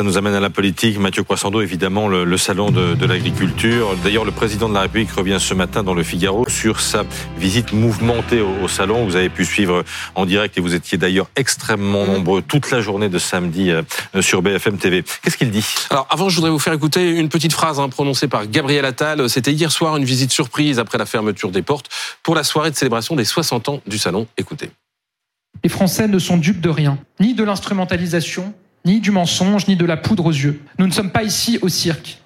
ça nous amène à la politique. Mathieu Croissando, évidemment, le, salon de, l'agriculture. D'ailleurs, le président de la République revient ce matin dans le Figaro sur sa visite mouvementée au, salon. Vous avez pu suivre en direct et vous étiez d'ailleurs extrêmement nombreux toute la journée de samedi euh, sur BFM TV. Qu'est-ce qu'il dit? Alors, avant, je voudrais vous faire écouter une petite phrase hein, prononcée par Gabriel Attal. C'était hier soir une visite surprise après la fermeture des portes pour la soirée de célébration des 60 ans du salon. Écoutez. Les Français ne sont dupes de rien, ni de l'instrumentalisation, ni du mensonge, ni de la poudre aux yeux. Nous ne sommes pas ici au cirque.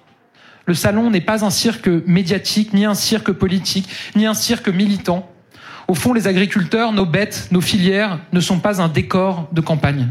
Le salon n'est pas un cirque médiatique, ni un cirque politique, ni un cirque militant. Au fond, les agriculteurs, nos bêtes, nos filières ne sont pas un décor de campagne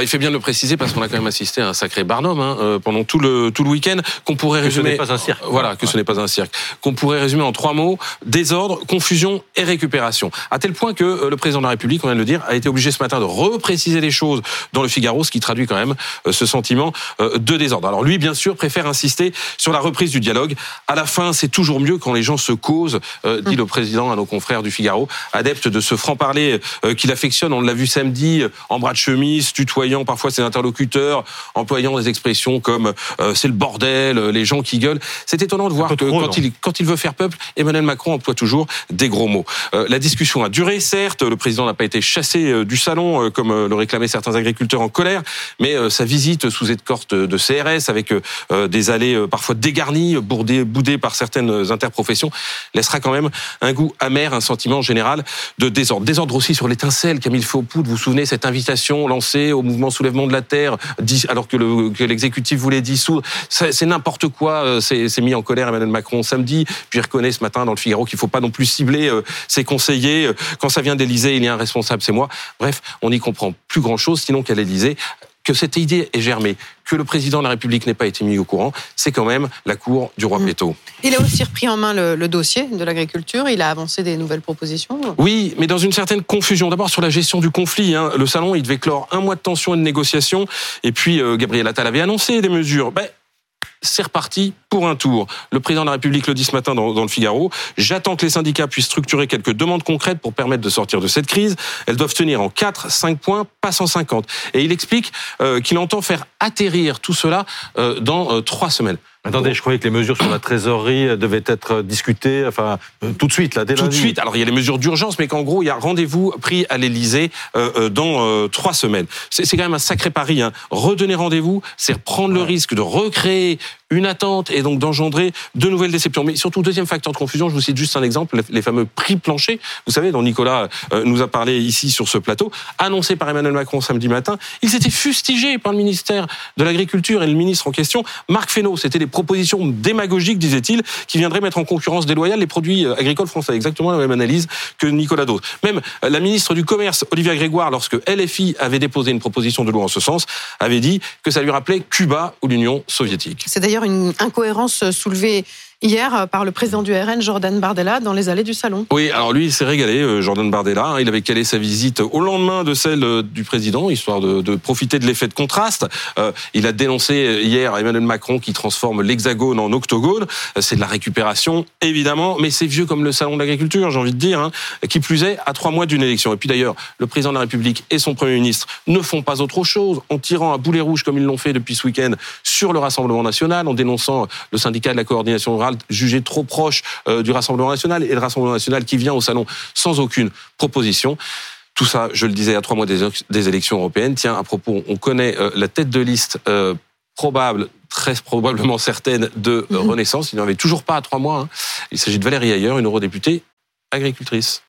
il fait bien de le préciser parce qu'on a quand même assisté à un sacré barnum hein, euh, pendant tout le tout le week-end qu'on pourrait résumer. Que ce n'est pas un cirque. Voilà, que ce n'est pas un cirque. Qu'on pourrait résumer en trois mots désordre, confusion et récupération. À tel point que euh, le président de la République, on vient de le dire, a été obligé ce matin de repréciser les choses dans le Figaro, ce qui traduit quand même euh, ce sentiment de désordre. Alors lui, bien sûr, préfère insister sur la reprise du dialogue. À la fin, c'est toujours mieux quand les gens se causent, dit le président à nos confrères du Figaro, adepte de ce franc-parler qu'il affectionne. On l'a vu samedi, en bras de chemise, parfois ses interlocuteurs, employant des expressions comme euh, c'est le bordel, euh, les gens qui gueulent. C'est étonnant de voir que quand il, quand il veut faire peuple, Emmanuel Macron emploie toujours des gros mots. Euh, la discussion a duré, certes, le président n'a pas été chassé du salon comme le réclamaient certains agriculteurs en colère, mais sa visite sous escorte de CRS avec des allées parfois dégarnies, boudées, boudées par certaines interprofessions, laissera quand même un goût amer, un sentiment général de désordre. Désordre aussi sur l'étincelle qu'a mis le feu. Vous vous souvenez cette invitation lancée au mouvement soulèvement de la terre, alors que l'exécutif voulait dissoudre. C'est n'importe quoi. Euh, c'est mis en colère Emmanuel Macron samedi. Puis il reconnaît ce matin dans le Figaro qu'il ne faut pas non plus cibler euh, ses conseillers. Euh, quand ça vient d'Élysée, il y a un responsable, c'est moi. Bref, on n'y comprend plus grand-chose, sinon qu'à l'Élysée, que cette idée est germée, que le président de la République n'ait pas été mis au courant, c'est quand même la cour du roi mmh. Péto. Il a aussi repris en main le, dossier de l'agriculture. Il a avancé des nouvelles propositions. Oui, mais dans une certaine confusion. D'abord sur la gestion du conflit. Hein. Le salon, il devait clore un mois de tension et de négociation. Et puis euh, Gabriel Attal avait annoncé des mesures. Ben, c'est reparti pour un tour. Le président de la République le dit ce matin dans, le Figaro. J'attends que les syndicats puissent structurer quelques demandes concrètes pour permettre de sortir de cette crise. Elles doivent tenir en 4, 5 points, pas 150. Et il explique euh, qu'il entend faire atterrir tout cela euh, dans 3 semaines. Attendez, je croyais que les mesures sur la trésorerie devaient être discutées, enfin, euh, tout de suite, là, dès Tout de suite. Alors, il y a les mesures d'urgence, mais qu'en gros, il y a rendez-vous pris à l'Élysée euh, euh, dans trois semaines. C'est quand même un sacré pari. Hein. Redonner rendez-vous, c'est prendre le risque de recréer une attente et donc d'engendrer de nouvelles déceptions. Mais surtout, deuxième facteur de confusion, je vous cite juste un exemple, les fameux prix planchers, vous savez, dont Nicolas nous a parlé ici sur ce plateau, annoncé par Emmanuel Macron samedi matin. Ils étaient fustigés par le ministère de l'Agriculture et le ministre en question, Marc Fesneau. C'était des proposition démagogique, disait-il, qui viendrait mettre en concurrence déloyale les produits euh, agricoles français. Exactement la même analyse que Nicolas Dose. Même euh, la ministre du Commerce, Olivia Grégoire, lorsque LFI avait déposé une proposition de loi en ce sens, avait dit que ça lui rappelait Cuba ou l'Union soviétique. C'est d'ailleurs une incohérence soulevée hier euh, par le président du RN, Jordan Bardella, dans les allées du salon. Oui, alors lui, il s'est régalé, euh, Jordan Bardella. Il avait calé sa visite au lendemain de celle euh, du président, histoire de, profiter de l'effet de contraste. il a dénoncé hier Emmanuel Macron qui transforme l'hexagone en octogone. C'est de la récupération, évidemment, mais c'est vieux comme le salon de l'agriculture, j'ai envie de dire, hein, qui plus est, à trois mois d'une élection. Et puis d'ailleurs, le président de la République et son Premier ministre ne font pas autre chose en tirant à boulet rouge, comme ils l'ont fait depuis ce week-end, sur le Rassemblement national, en dénonçant le syndicat de la coordination rurale jugé trop proche euh, du Rassemblement national et le Rassemblement national qui vient au salon sans aucune proposition. Tout ça, je le disais, à trois mois des élections européennes. Tiens, à propos, on connaît euh, la tête de liste euh, probable, très probablement certaine, de mhm. Renaissance. Il n'y en avait toujours pas à trois mois. Hein. Il s'agit de Valérie Ayer, une eurodéputée agricultrice.